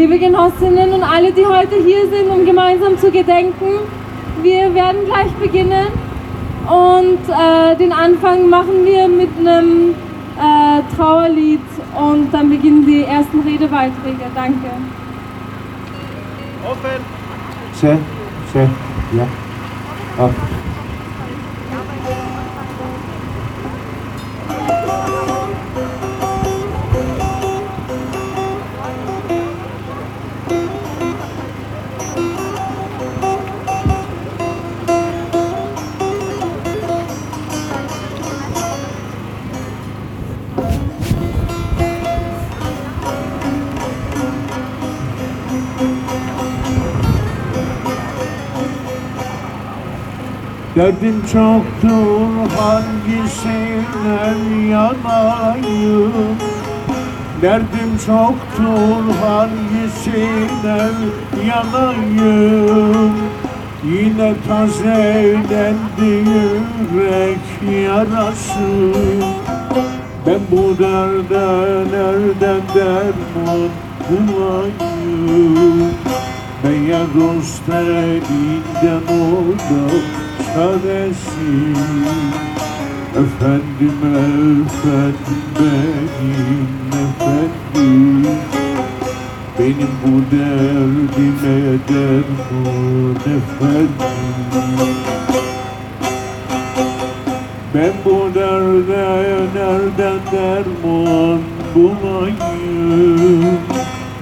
liebe Genossinnen und alle, die heute hier sind, um gemeinsam zu gedenken. Wir werden gleich beginnen und äh, den Anfang machen wir mit einem äh, Trauerlied und dann beginnen die ersten Redebeiträge. Danke. Offen. Sehr, sehr, ja. Ab. Derdim çoktur hangisinden yanayım? Derdim çoktur hangisinden yanayım? Yine tazelendi yürek yarası. Ben bu derde nereden derman bulayım? Meğer dost elinden oldu çaresi Efendim efendim benim efendim. Benim bu derdime derman efendim. Ben bu derde nereden derman bulayım?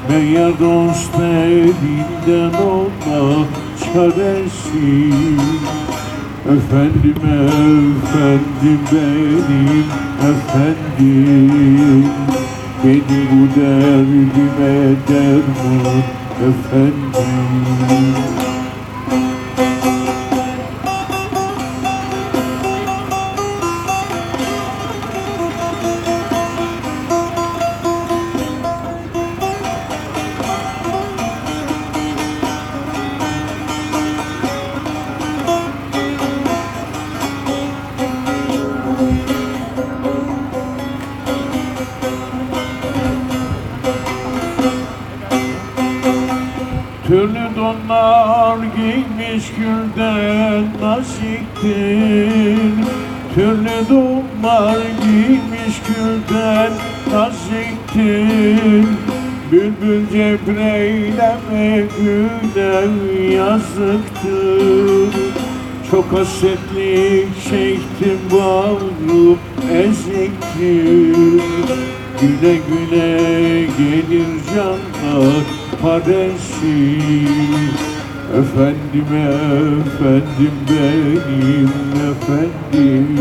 Meğer dost elinden olma çaresi Efendim efendim benim efendim. Benim bu derdime derman efendim donlar giymiş gülden naziktir Türlü donlar giymiş gülden naziktir Bülbül cebreyleme gülen yazıktır. Çok hasretlik çektim bağrım eziktir. Güle güle gelir canlar paresi Efendim efendim benim efendim.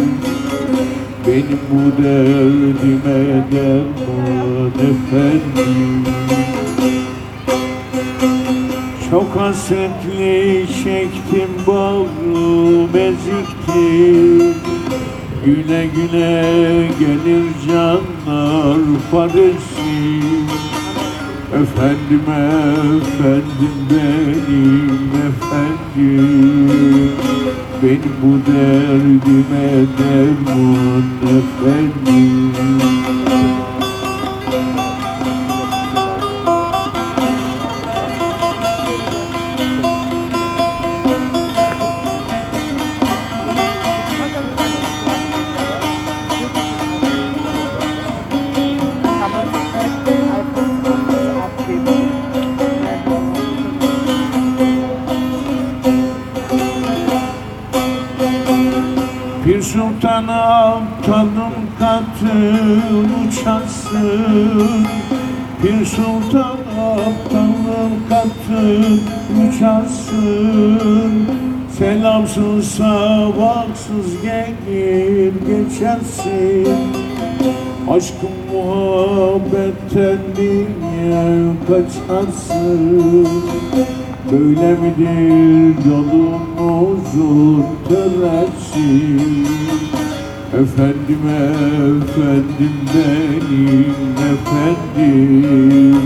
Benim bu derdime derman efendim. Çok hasretli çektim bağrım eziktir Güle güle gelir canlar paresi Efendim efendim benim efendim. Benim bu derdime derman efendim Selamsız sabahsız gelir geçersin. Aşkın muhabbetten niye kaçarsın? Böyle midir yolumuzun töresi Efendim efendim benim efendim.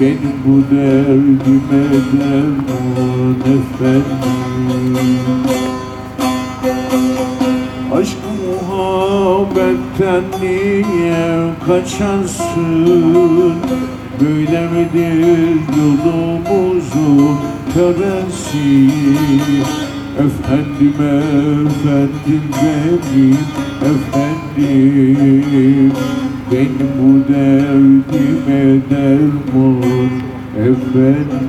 Benim bu derdime derman efendim muhabbetten niye kaçarsın? Böyle midir yolumuzun teresi Efendim efendim benim efendim. Benim bu derdime derman efendim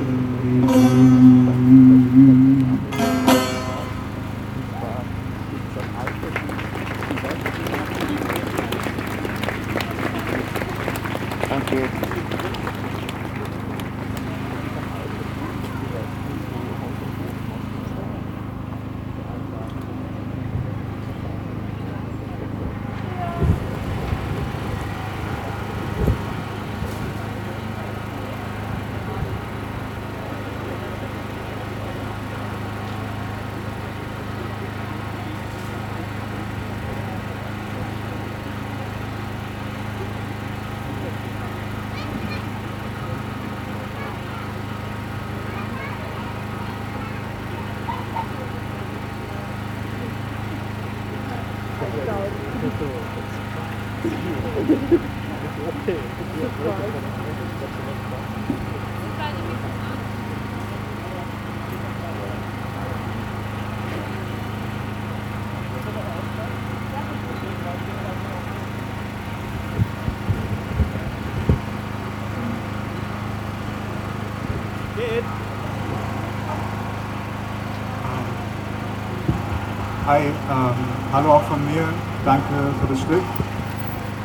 hallo auch von mir. Danke für das Stück.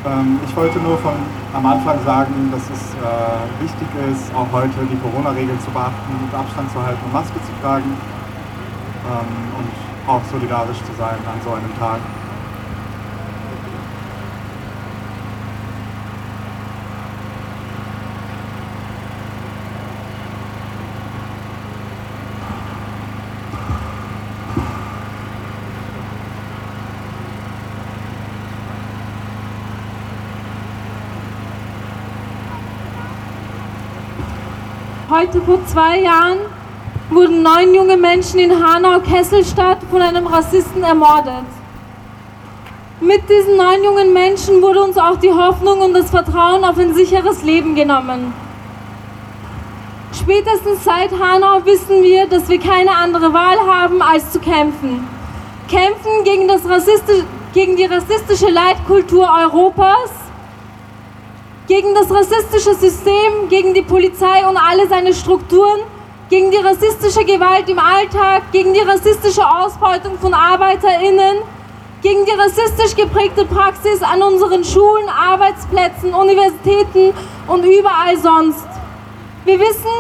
Ähm, ich wollte nur von am Anfang sagen, dass es äh, wichtig ist, auch heute die Corona-Regeln zu beachten Abstand zu halten und Maske zu tragen ähm, und auch solidarisch zu sein an so einem Tag. Heute vor zwei Jahren wurden neun junge Menschen in Hanau-Kesselstadt von einem Rassisten ermordet. Mit diesen neun jungen Menschen wurde uns auch die Hoffnung und das Vertrauen auf ein sicheres Leben genommen. Spätestens seit Hanau wissen wir, dass wir keine andere Wahl haben, als zu kämpfen. Kämpfen gegen, gegen die rassistische Leitkultur Europas gegen das rassistische System, gegen die Polizei und alle seine Strukturen, gegen die rassistische Gewalt im Alltag, gegen die rassistische Ausbeutung von ArbeiterInnen, gegen die rassistisch geprägte Praxis an unseren Schulen, Arbeitsplätzen, Universitäten und überall sonst. Wir wissen,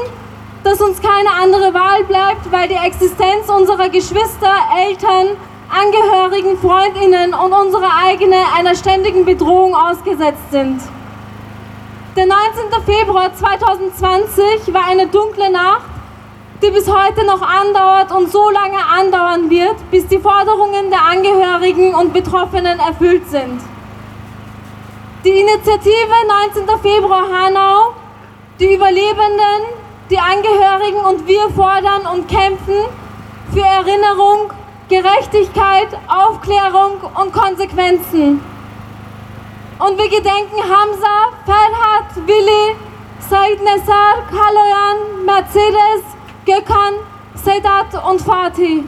dass uns keine andere Wahl bleibt, weil die Existenz unserer Geschwister, Eltern, Angehörigen, Freundinnen und unsere eigene einer ständigen Bedrohung ausgesetzt sind. Der 19. Februar 2020 war eine dunkle Nacht, die bis heute noch andauert und so lange andauern wird, bis die Forderungen der Angehörigen und Betroffenen erfüllt sind. Die Initiative 19. Februar Hanau, die Überlebenden, die Angehörigen und wir fordern und kämpfen für Erinnerung, Gerechtigkeit, Aufklärung und Konsequenzen. Und wir gedenken Hamza, Ferhat, Willi, Said Nessar, Kaloyan, Mercedes, Gökhan, Sedat und Fatih.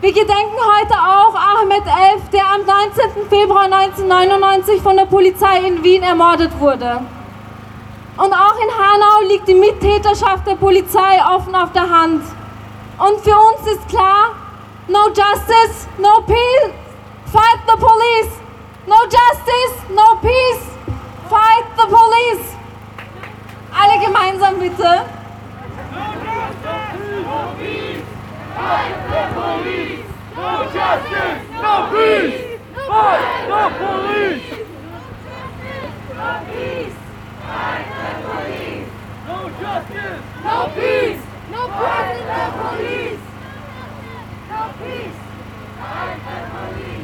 Wir gedenken heute auch Ahmed Elf, der am 19. Februar 1999 von der Polizei in Wien ermordet wurde. Und auch in Hanau liegt die Mittäterschaft der Polizei offen auf der Hand. Und für uns ist klar, no justice, no peace, fight the police. No justice, no peace. Fight the police. Alle gemeinsam bitte. No justice, no peace. Fight the police. No justice, no peace. Fight the police. No peace. Fight the police. No justice. No peace. No peace. Fight the police.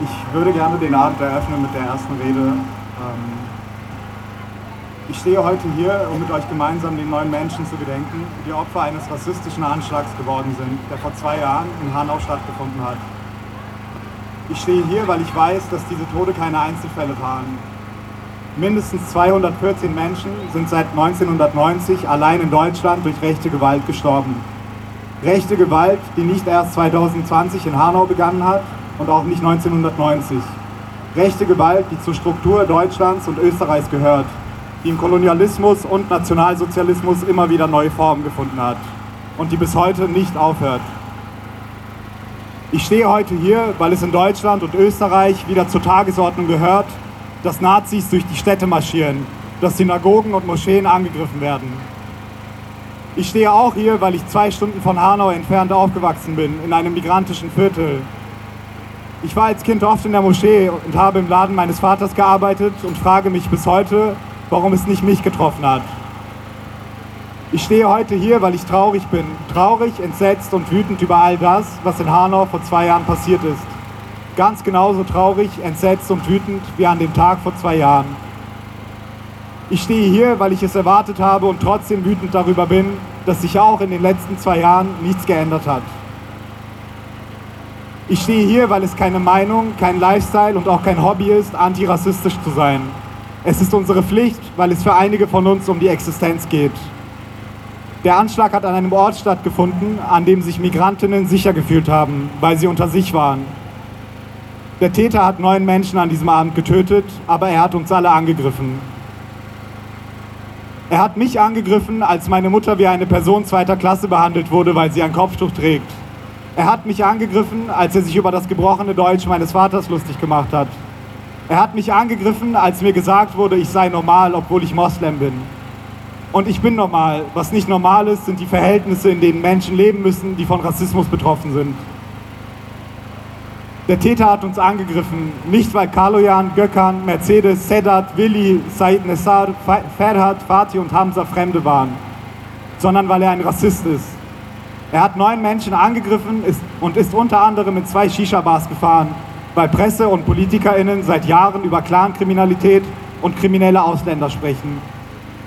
Ich würde gerne den Abend eröffnen mit der ersten Rede. Ähm, ich stehe heute hier, um mit euch gemeinsam den neuen Menschen zu gedenken, die Opfer eines rassistischen Anschlags geworden sind, der vor zwei Jahren in Hanau stattgefunden hat. Ich stehe hier, weil ich weiß, dass diese Tode keine Einzelfälle waren. Mindestens 214 Menschen sind seit 1990 allein in Deutschland durch rechte Gewalt gestorben. Rechte Gewalt, die nicht erst 2020 in Hanau begonnen hat und auch nicht 1990. Rechte Gewalt, die zur Struktur Deutschlands und Österreichs gehört, die im Kolonialismus und Nationalsozialismus immer wieder neue Formen gefunden hat und die bis heute nicht aufhört. Ich stehe heute hier, weil es in Deutschland und Österreich wieder zur Tagesordnung gehört, dass Nazis durch die Städte marschieren, dass Synagogen und Moscheen angegriffen werden. Ich stehe auch hier, weil ich zwei Stunden von Hanau entfernt aufgewachsen bin, in einem migrantischen Viertel. Ich war als Kind oft in der Moschee und habe im Laden meines Vaters gearbeitet und frage mich bis heute, warum es nicht mich getroffen hat. Ich stehe heute hier, weil ich traurig bin. Traurig, entsetzt und wütend über all das, was in Hanau vor zwei Jahren passiert ist ganz genauso traurig, entsetzt und wütend wie an dem Tag vor zwei Jahren. Ich stehe hier, weil ich es erwartet habe und trotzdem wütend darüber bin, dass sich auch in den letzten zwei Jahren nichts geändert hat. Ich stehe hier, weil es keine Meinung, kein Lifestyle und auch kein Hobby ist, antirassistisch zu sein. Es ist unsere Pflicht, weil es für einige von uns um die Existenz geht. Der Anschlag hat an einem Ort stattgefunden, an dem sich Migrantinnen sicher gefühlt haben, weil sie unter sich waren. Der Täter hat neun Menschen an diesem Abend getötet, aber er hat uns alle angegriffen. Er hat mich angegriffen, als meine Mutter wie eine Person zweiter Klasse behandelt wurde, weil sie ein Kopftuch trägt. Er hat mich angegriffen, als er sich über das gebrochene Deutsch meines Vaters lustig gemacht hat. Er hat mich angegriffen, als mir gesagt wurde, ich sei normal, obwohl ich Moslem bin. Und ich bin normal. Was nicht normal ist, sind die Verhältnisse, in denen Menschen leben müssen, die von Rassismus betroffen sind. Der Täter hat uns angegriffen, nicht weil Kaloyan, Gökhan, Mercedes, Sedat, Willi, Said Nessar, Ferhat, Fatih und Hamza Fremde waren, sondern weil er ein Rassist ist. Er hat neun Menschen angegriffen und ist unter anderem mit zwei Shisha-Bars gefahren, weil Presse und PolitikerInnen seit Jahren über Clankriminalität und kriminelle Ausländer sprechen.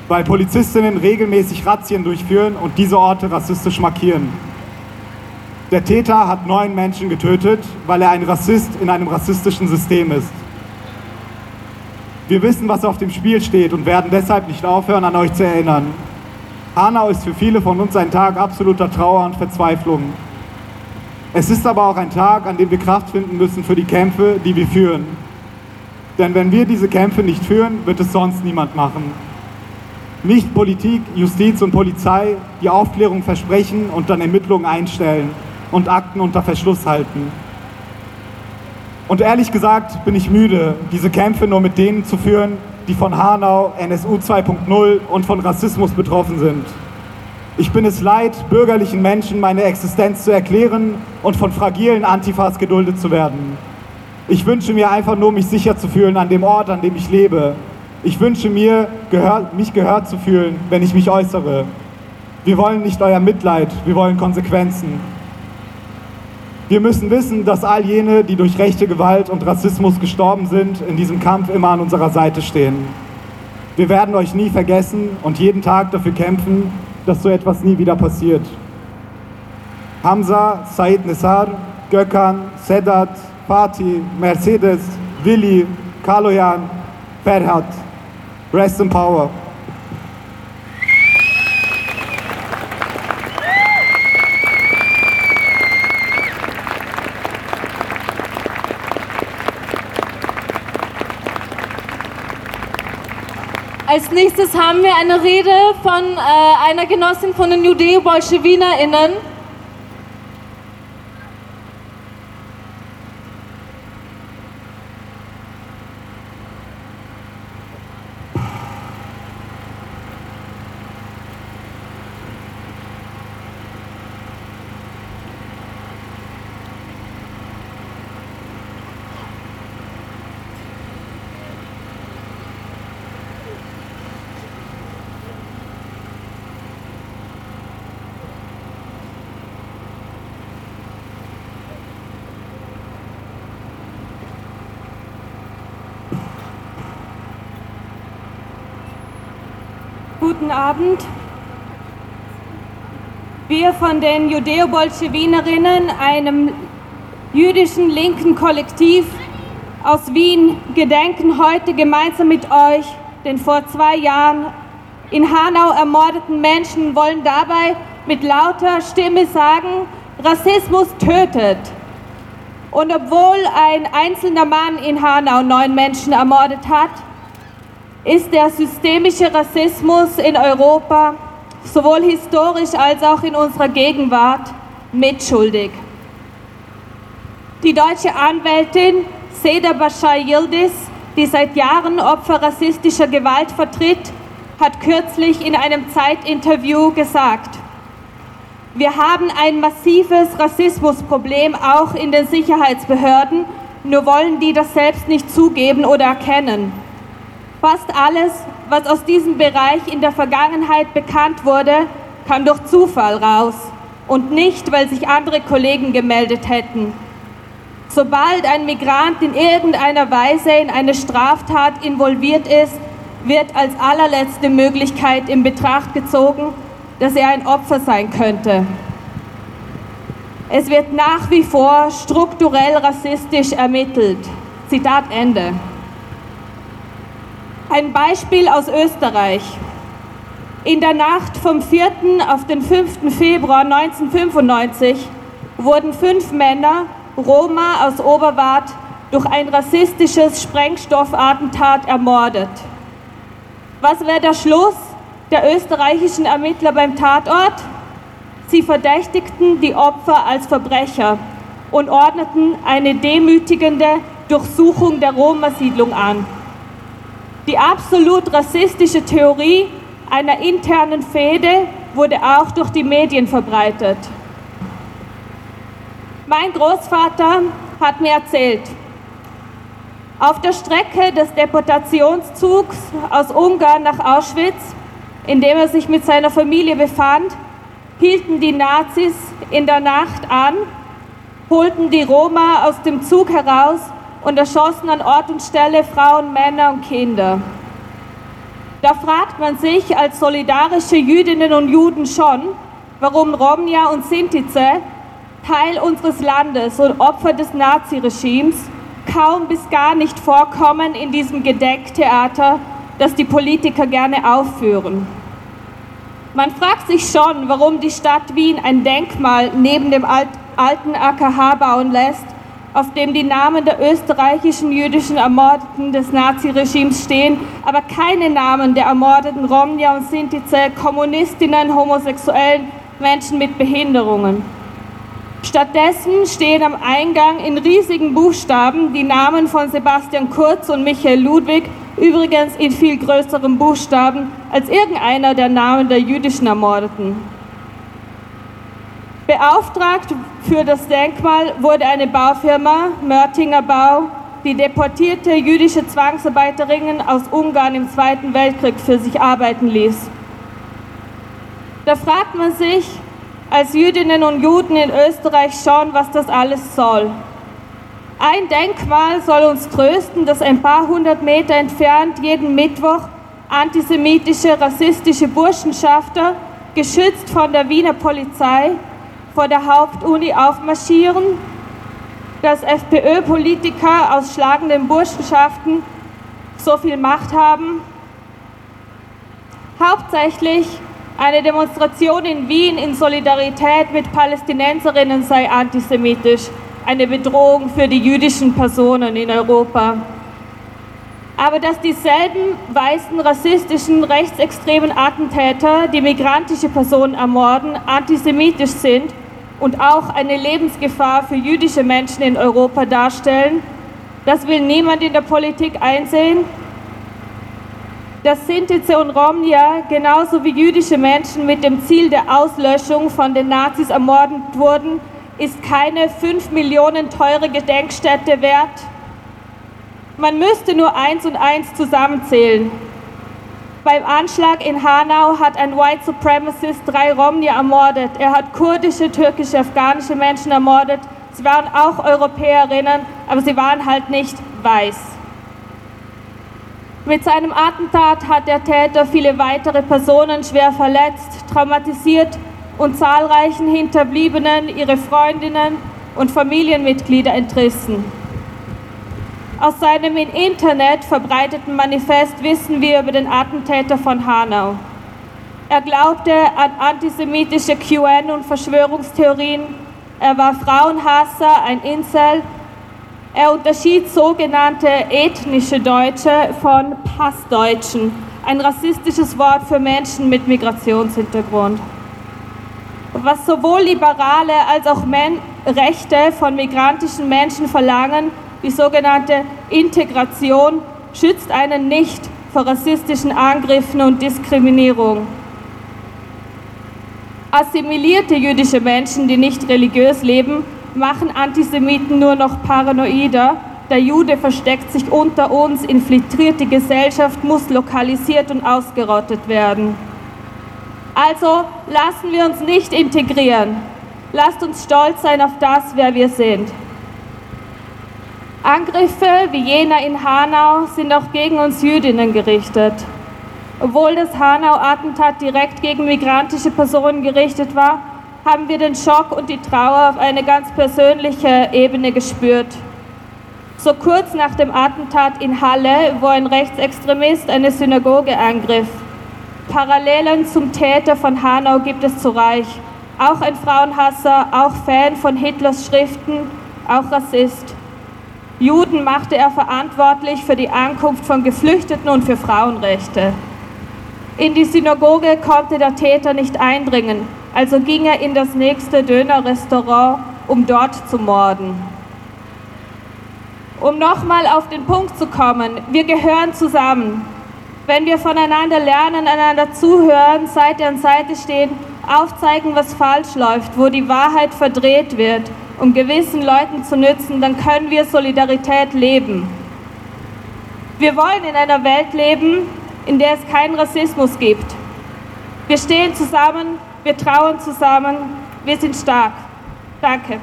Weil Polizistinnen regelmäßig Razzien durchführen und diese Orte rassistisch markieren der Täter hat neun Menschen getötet, weil er ein Rassist in einem rassistischen System ist. Wir wissen, was auf dem Spiel steht und werden deshalb nicht aufhören, an euch zu erinnern. Hanau ist für viele von uns ein Tag absoluter Trauer und Verzweiflung. Es ist aber auch ein Tag, an dem wir Kraft finden müssen für die Kämpfe, die wir führen. Denn wenn wir diese Kämpfe nicht führen, wird es sonst niemand machen. Nicht Politik, Justiz und Polizei, die Aufklärung versprechen und dann Ermittlungen einstellen und Akten unter Verschluss halten. Und ehrlich gesagt bin ich müde, diese Kämpfe nur mit denen zu führen, die von Hanau, NSU 2.0 und von Rassismus betroffen sind. Ich bin es leid, bürgerlichen Menschen meine Existenz zu erklären und von fragilen Antifas geduldet zu werden. Ich wünsche mir einfach nur, mich sicher zu fühlen an dem Ort, an dem ich lebe. Ich wünsche mir, gehör, mich gehört zu fühlen, wenn ich mich äußere. Wir wollen nicht euer Mitleid, wir wollen Konsequenzen. Wir müssen wissen, dass all jene, die durch rechte Gewalt und Rassismus gestorben sind, in diesem Kampf immer an unserer Seite stehen. Wir werden euch nie vergessen und jeden Tag dafür kämpfen, dass so etwas nie wieder passiert. Hamza, Said Nessar, Gökhan, Sedat, Fatih, Mercedes, Willi, Kaloyan, Ferhat. Rest in power. Als nächstes haben wir eine Rede von äh, einer Genossin von den Judeo-BolschewinInnen. Guten Abend. Wir von den Judeo-Bolschewinerinnen, einem jüdischen linken Kollektiv, aus Wien gedenken heute gemeinsam mit euch den vor zwei Jahren in Hanau ermordeten Menschen, wollen dabei mit lauter Stimme sagen, Rassismus tötet. Und obwohl ein einzelner Mann in Hanau neun Menschen ermordet hat, ist der systemische Rassismus in Europa sowohl historisch als auch in unserer Gegenwart mitschuldig. Die deutsche Anwältin Seda Bashar Yildiz, die seit Jahren Opfer rassistischer Gewalt vertritt, hat kürzlich in einem Zeitinterview gesagt, wir haben ein massives Rassismusproblem auch in den Sicherheitsbehörden, nur wollen die das selbst nicht zugeben oder erkennen. Fast alles, was aus diesem Bereich in der Vergangenheit bekannt wurde, kam durch Zufall raus und nicht, weil sich andere Kollegen gemeldet hätten. Sobald ein Migrant in irgendeiner Weise in eine Straftat involviert ist, wird als allerletzte Möglichkeit in Betracht gezogen, dass er ein Opfer sein könnte. Es wird nach wie vor strukturell rassistisch ermittelt. Zitat Ende. Ein Beispiel aus Österreich. In der Nacht vom 4. auf den 5. Februar 1995 wurden fünf Männer Roma aus Oberwart durch ein rassistisches Sprengstoffattentat ermordet. Was wäre der Schluss der österreichischen Ermittler beim Tatort? Sie verdächtigten die Opfer als Verbrecher und ordneten eine demütigende Durchsuchung der Roma-Siedlung an. Die absolut rassistische Theorie einer internen Fehde wurde auch durch die Medien verbreitet. Mein Großvater hat mir erzählt, auf der Strecke des Deportationszugs aus Ungarn nach Auschwitz, in dem er sich mit seiner Familie befand, hielten die Nazis in der Nacht an, holten die Roma aus dem Zug heraus und erschossen an Ort und Stelle Frauen, Männer und Kinder. Da fragt man sich als solidarische Jüdinnen und Juden schon, warum Romja und Sintize Teil unseres Landes und Opfer des Naziregimes, kaum bis gar nicht vorkommen in diesem Gedenktheater, das die Politiker gerne aufführen. Man fragt sich schon, warum die Stadt Wien ein Denkmal neben dem alten AKH bauen lässt, auf dem die Namen der österreichischen jüdischen Ermordeten des Naziregimes stehen, aber keine Namen der ermordeten Romja und Sintize, Kommunistinnen, Homosexuellen, Menschen mit Behinderungen. Stattdessen stehen am Eingang in riesigen Buchstaben die Namen von Sebastian Kurz und Michael Ludwig, übrigens in viel größeren Buchstaben als irgendeiner der Namen der jüdischen Ermordeten. Beauftragt für das Denkmal wurde eine Baufirma, Mörtinger Bau, die deportierte jüdische Zwangsarbeiterinnen aus Ungarn im Zweiten Weltkrieg für sich arbeiten ließ. Da fragt man sich, als Jüdinnen und Juden in Österreich schauen, was das alles soll. Ein Denkmal soll uns trösten, dass ein paar hundert Meter entfernt jeden Mittwoch antisemitische, rassistische Burschenschafter, geschützt von der Wiener Polizei, vor der Hauptuni aufmarschieren, dass FPÖ-Politiker aus schlagenden Burschenschaften so viel Macht haben. Hauptsächlich eine Demonstration in Wien in Solidarität mit Palästinenserinnen sei antisemitisch, eine Bedrohung für die jüdischen Personen in Europa. Aber dass dieselben weißen, rassistischen, rechtsextremen Attentäter, die migrantische Personen ermorden, antisemitisch sind und auch eine Lebensgefahr für jüdische Menschen in Europa darstellen, das will niemand in der Politik einsehen dass Sintize und Romnia genauso wie jüdische Menschen mit dem Ziel der Auslöschung von den Nazis ermordet wurden, ist keine 5 Millionen teure Gedenkstätte wert. Man müsste nur eins und eins zusammenzählen. Beim Anschlag in Hanau hat ein White Supremacist drei Romnia ermordet. Er hat kurdische, türkische, afghanische Menschen ermordet. Sie waren auch Europäerinnen, aber sie waren halt nicht weiß. Mit seinem Attentat hat der Täter viele weitere Personen schwer verletzt, traumatisiert und zahlreichen Hinterbliebenen ihre Freundinnen und Familienmitglieder entrissen. Aus seinem im Internet verbreiteten Manifest wissen wir über den Attentäter von Hanau. Er glaubte an antisemitische QN und Verschwörungstheorien. Er war Frauenhasser, ein Incel. Er unterschied sogenannte ethnische Deutsche von Passdeutschen, ein rassistisches Wort für Menschen mit Migrationshintergrund. Was sowohl Liberale als auch Men Rechte von migrantischen Menschen verlangen, die sogenannte Integration, schützt einen nicht vor rassistischen Angriffen und Diskriminierung. Assimilierte jüdische Menschen, die nicht religiös leben, machen Antisemiten nur noch paranoider. Der Jude versteckt sich unter uns, infiltriert die Gesellschaft, muss lokalisiert und ausgerottet werden. Also lassen wir uns nicht integrieren. Lasst uns stolz sein auf das, wer wir sind. Angriffe wie jener in Hanau sind auch gegen uns Jüdinnen gerichtet. Obwohl das Hanau-Attentat direkt gegen migrantische Personen gerichtet war, haben wir den Schock und die Trauer auf eine ganz persönliche Ebene gespürt. So kurz nach dem Attentat in Halle, wo ein Rechtsextremist eine Synagoge angriff. Parallelen zum Täter von Hanau gibt es zu Reich. Auch ein Frauenhasser, auch Fan von Hitlers Schriften, auch Rassist. Juden machte er verantwortlich für die Ankunft von Geflüchteten und für Frauenrechte. In die Synagoge konnte der Täter nicht eindringen, also ging er in das nächste Dönerrestaurant, um dort zu morden. Um nochmal auf den Punkt zu kommen, wir gehören zusammen. Wenn wir voneinander lernen, einander zuhören, Seite an Seite stehen, aufzeigen, was falsch läuft, wo die Wahrheit verdreht wird, um gewissen Leuten zu nützen, dann können wir Solidarität leben. Wir wollen in einer Welt leben, in der es keinen Rassismus gibt. Wir stehen zusammen, wir trauen zusammen, wir sind stark. Danke.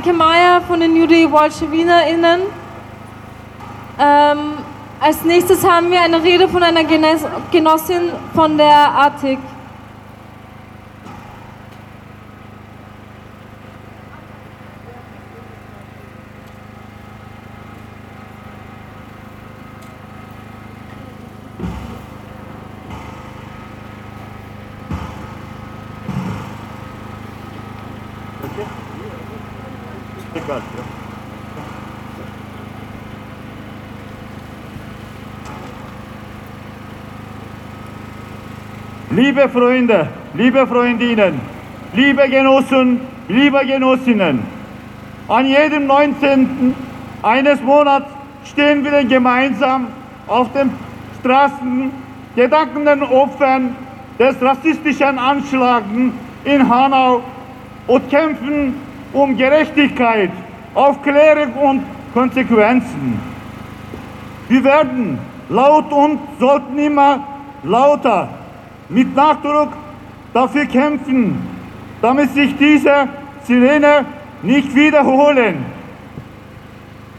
Danke, Maya von den Judei-WolschewinerInnen. Ähm, als nächstes haben wir eine Rede von einer Genossin von der ATIC. Liebe Freunde, liebe Freundinnen, liebe Genossen, liebe Genossinnen, an jedem 19. eines Monats stehen wir gemeinsam auf den Straßen, gedanken den Opfern des rassistischen Anschlags in Hanau und kämpfen um Gerechtigkeit, Aufklärung und Konsequenzen. Wir werden laut und sollten immer lauter mit Nachdruck dafür kämpfen, damit sich diese Sirene nicht wiederholen.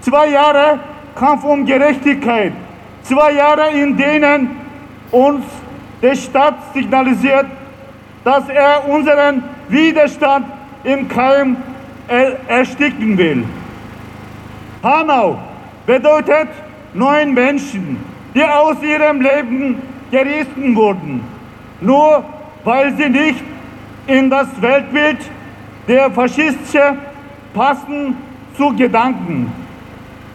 Zwei Jahre Kampf um Gerechtigkeit, zwei Jahre, in denen uns der Staat signalisiert, dass er unseren Widerstand im Keim ersticken will. Hanau bedeutet neun Menschen, die aus ihrem Leben gerissen wurden nur weil sie nicht in das Weltbild der Faschisten passen zu Gedanken.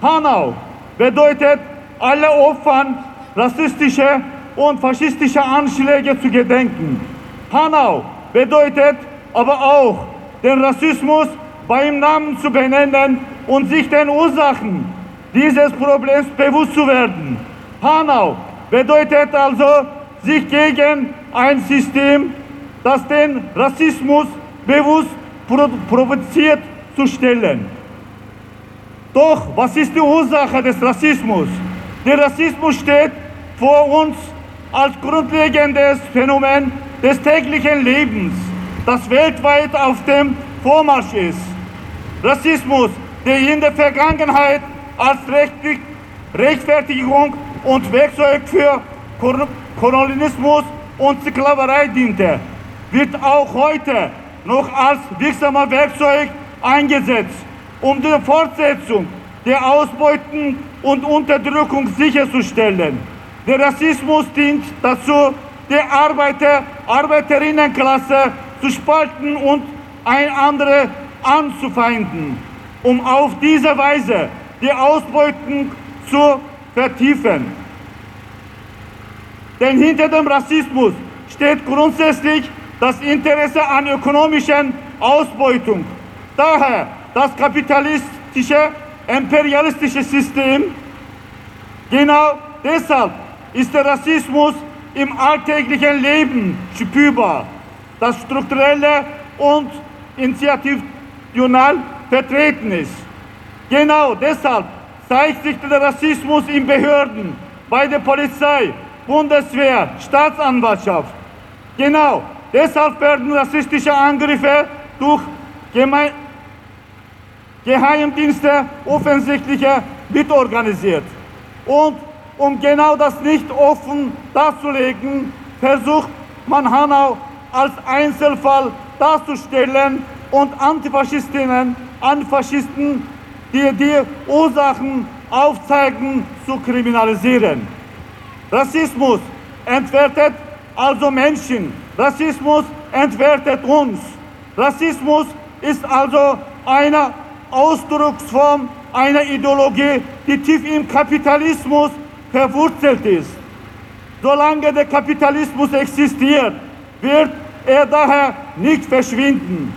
Hanau bedeutet alle Opfern rassistischer und faschistischer Anschläge zu gedenken. Hanau bedeutet aber auch, den Rassismus beim Namen zu benennen und sich den Ursachen dieses Problems bewusst zu werden. Hanau bedeutet also, sich gegen ein System, das den Rassismus bewusst provoziert, zu stellen. Doch was ist die Ursache des Rassismus? Der Rassismus steht vor uns als grundlegendes Phänomen des täglichen Lebens, das weltweit auf dem Vormarsch ist. Rassismus, der in der Vergangenheit als Rechtfertigung und Werkzeug für Kor- Kolonialismus und Sklaverei diente, wird auch heute noch als wirksamer Werkzeug eingesetzt, um die Fortsetzung der Ausbeuten und Unterdrückung sicherzustellen. Der Rassismus dient dazu, die Arbeiter, Arbeiterinnenklasse zu spalten und ein andere anzufeinden, um auf diese Weise die Ausbeutung zu vertiefen. Denn hinter dem Rassismus steht grundsätzlich das Interesse an ökonomischen Ausbeutung. Daher das kapitalistische, imperialistische System. Genau deshalb ist der Rassismus im alltäglichen Leben spürbar. Das strukturelle und institutional vertreten ist. Genau deshalb zeigt sich der Rassismus in Behörden, bei der Polizei, Bundeswehr, Staatsanwaltschaft. Genau deshalb werden rassistische Angriffe durch Geme Geheimdienste offensichtlicher mitorganisiert. Und um genau das nicht offen darzulegen, versucht man Hanau als Einzelfall darzustellen und Antifaschistinnen, Antifaschisten, die die Ursachen aufzeigen, zu kriminalisieren. Rassismus entwertet also Menschen. Rassismus entwertet uns. Rassismus ist also eine Ausdrucksform einer Ideologie, die tief im Kapitalismus verwurzelt ist. Solange der Kapitalismus existiert, wird er daher nicht verschwinden.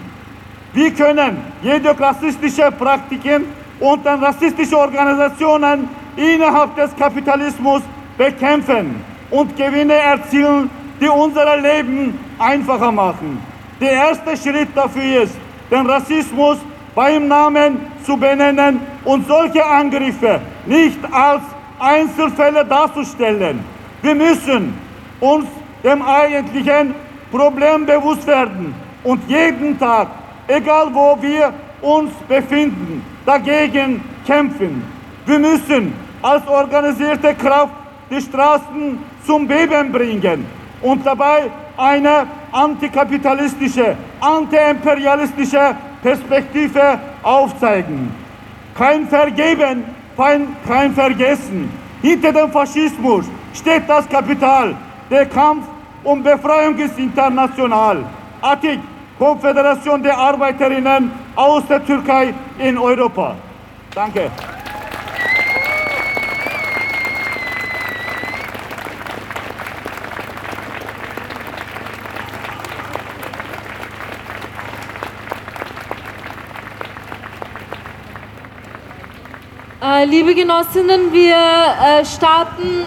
Wir können jede rassistische Praktiken und rassistische Organisationen innerhalb des Kapitalismus bekämpfen und Gewinne erzielen, die unser Leben einfacher machen. Der erste Schritt dafür ist, den Rassismus beim Namen zu benennen und solche Angriffe nicht als Einzelfälle darzustellen. Wir müssen uns dem eigentlichen Problem bewusst werden und jeden Tag, egal wo wir uns befinden, dagegen kämpfen. Wir müssen als organisierte Kraft die Straßen zum Beben bringen und dabei eine antikapitalistische, antiimperialistische Perspektive aufzeigen. Kein Vergeben, kein, kein Vergessen. Hinter dem Faschismus steht das Kapital. Der Kampf um Befreiung ist international. ATIK, Konföderation der Arbeiterinnen aus der Türkei in Europa. Danke. Liebe Genossinnen, wir äh, starten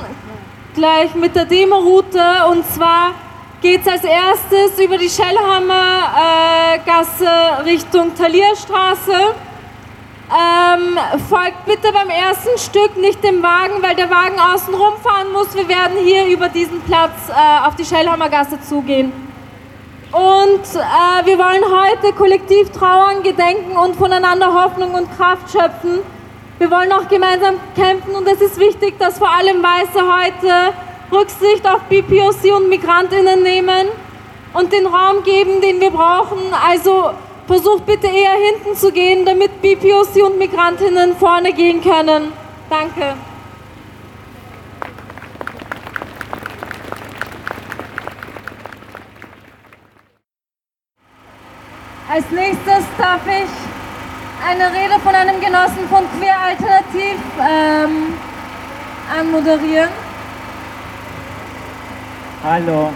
gleich mit der Demo-Route und zwar geht es als erstes über die Schellhammer äh, Gasse Richtung Talierstraße. Ähm, folgt bitte beim ersten Stück nicht dem Wagen, weil der Wagen außen rumfahren muss. Wir werden hier über diesen Platz äh, auf die Schellhammer Gasse zugehen. Und äh, wir wollen heute kollektiv trauern, gedenken und voneinander Hoffnung und Kraft schöpfen. Wir wollen auch gemeinsam kämpfen und es ist wichtig, dass vor allem Weiße heute Rücksicht auf BPOC und Migrantinnen nehmen und den Raum geben, den wir brauchen. Also versucht bitte eher hinten zu gehen, damit BPOC und Migrantinnen vorne gehen können. Danke. Als nächstes darf ich eine Rede von einem Genossen von Queer Alternativ ähm, anmoderieren. Hallo.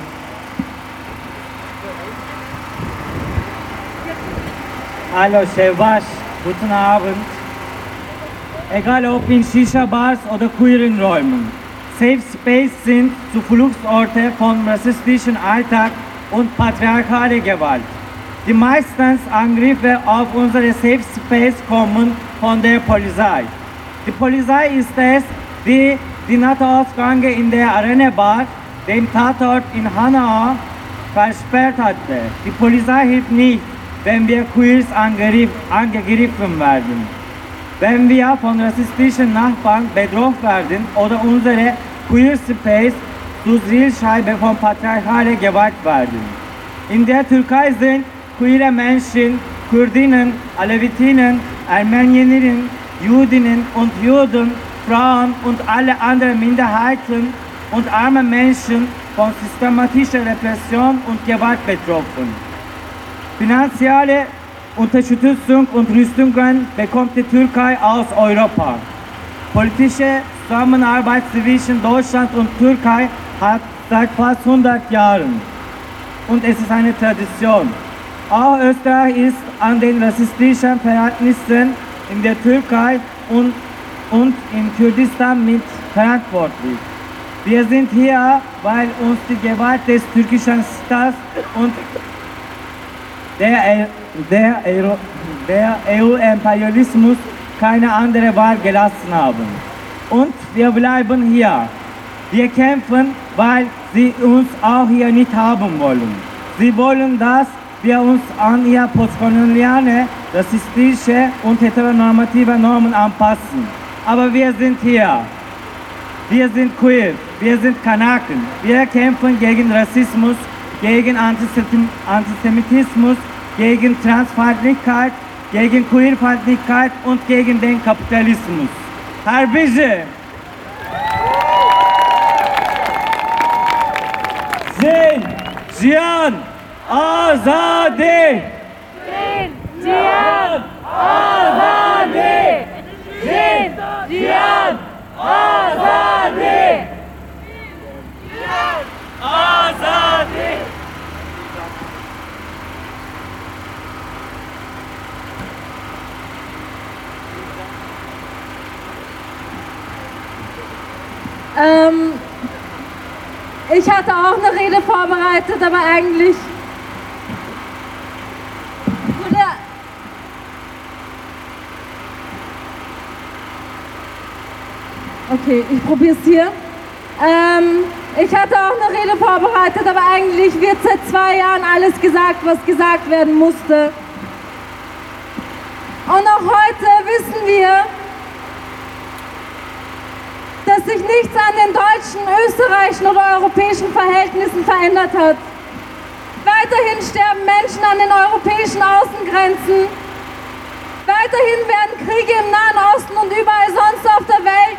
Hallo Şevvaş, guten Abend. Egal ob in Shisha-Bars oder queeren Räumen. Safe Space sind Zufluchtsorte von rassistischen Alltag und patriarchale Gewalt. Die meisten Angriffe auf unsere Safe Space kommen von der Polizei. Die Polizei ist es, die die NATO-Ausgänge in der Arena Bar, dem Tatort in Hanau, versperrt hatte. Die Polizei hilft nicht, wenn wir Queers angegriff, angegriffen werden. wenn wir von rassistischen Nachbarn bedroht werden oder unsere Queer Space zur Zielscheibe von patriarchaler Gewalt werden. In der Türkei sind queere Menschen, Kurdinnen, Alevitinnen, Armenierinnen, Judinnen und Juden, Frauen und alle anderen Minderheiten und arme Menschen von systematischer Repression und Gewalt betroffen. Finanzielle Unterstützung und Rüstungen bekommt die Türkei aus Europa. Politische Zusammenarbeit zwischen Deutschland und Türkei hat seit fast 100 Jahren und es ist eine Tradition. Auch Österreich ist an den rassistischen Verhältnissen in der Türkei und, und in Kurdistan mit verantwortlich. Wir sind hier, weil uns die Gewalt des türkischen Staates und der, der, der EU-Imperialismus keine andere Wahl gelassen haben. Und wir bleiben hier. Wir kämpfen, weil sie uns auch hier nicht haben wollen. Sie wollen, dass wir uns an ihr postkoloniale, rassistische und heteronormative Normen anpassen. Aber wir sind hier. Wir sind queer, wir sind Kanaken. Wir kämpfen gegen Rassismus, gegen Antisem- Antisemitismus, gegen Transfeindlichkeit, gegen Queerfeindlichkeit und gegen den Kapitalismus. Herr Bize! Zin, Ziyan, Azadi! Ziyan, Azadi! Zin, Ziyan, Azadi! Azadi! Ähm, ich hatte auch eine Rede vorbereitet, aber eigentlich wurde. Okay, ich probiere es hier. Ähm, ich hatte auch eine Rede vorbereitet, aber eigentlich wird seit zwei Jahren alles gesagt, was gesagt werden musste. Und auch heute wissen wir, dass sich nichts an den deutschen, österreichischen oder europäischen Verhältnissen verändert hat. Weiterhin sterben Menschen an den europäischen Außengrenzen. Weiterhin werden Kriege im Nahen Osten und überall sonst auf der Welt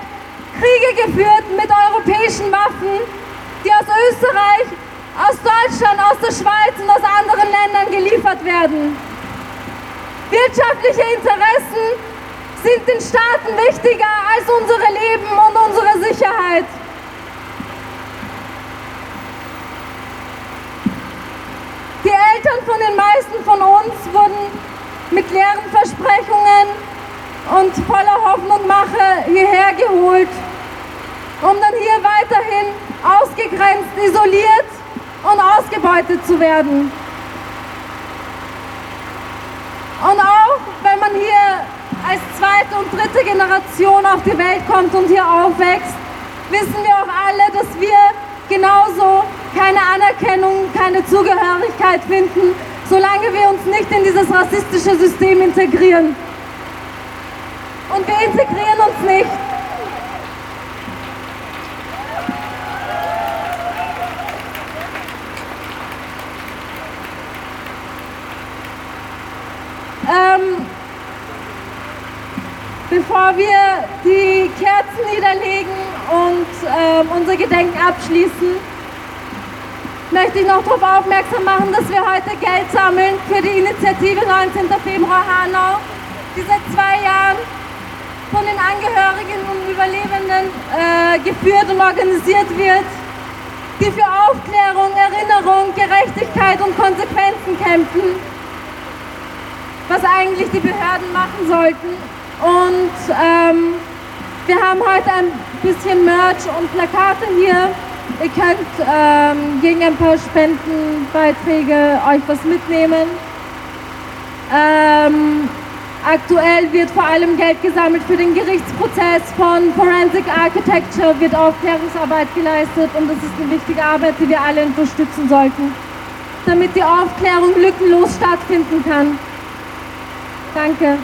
Kriege geführt mit europäischen Waffen, die aus Österreich, aus Deutschland, aus der Schweiz und aus anderen Ländern geliefert werden. Wirtschaftliche Interessen sind den Staaten wichtiger als unsere Leben und unsere Sicherheit. Die Eltern von den meisten von uns wurden mit leeren Versprechungen und voller Hoffnung Mache hierher geholt, um dann hier weiterhin ausgegrenzt, isoliert und ausgebeutet zu werden. Und auch wenn man hier als zweite und dritte Generation auf die Welt kommt und hier aufwächst, wissen wir auch alle, dass wir genauso keine Anerkennung, keine Zugehörigkeit finden, solange wir uns nicht in dieses rassistische System integrieren. Und wir integrieren uns nicht. Ähm, bevor wir die Kerzen niederlegen und ähm, unser Gedenken abschließen, möchte ich noch darauf aufmerksam machen, dass wir heute Geld sammeln für die Initiative 19. Februar Hanau, die seit zwei Jahren von den Angehörigen und Überlebenden äh, geführt und organisiert wird, die für Aufklärung, Erinnerung, Gerechtigkeit und Konsequenzen kämpfen, was eigentlich die Behörden machen sollten. Und ähm, wir haben heute ein bisschen Merch und Plakate hier. Ihr könnt ähm, gegen ein paar Spendenbeiträge euch was mitnehmen. Ähm, aktuell wird vor allem Geld gesammelt für den Gerichtsprozess von Forensic Architecture, wird Aufklärungsarbeit geleistet und das ist eine wichtige Arbeit, die wir alle unterstützen sollten, damit die Aufklärung lückenlos stattfinden kann. Danke.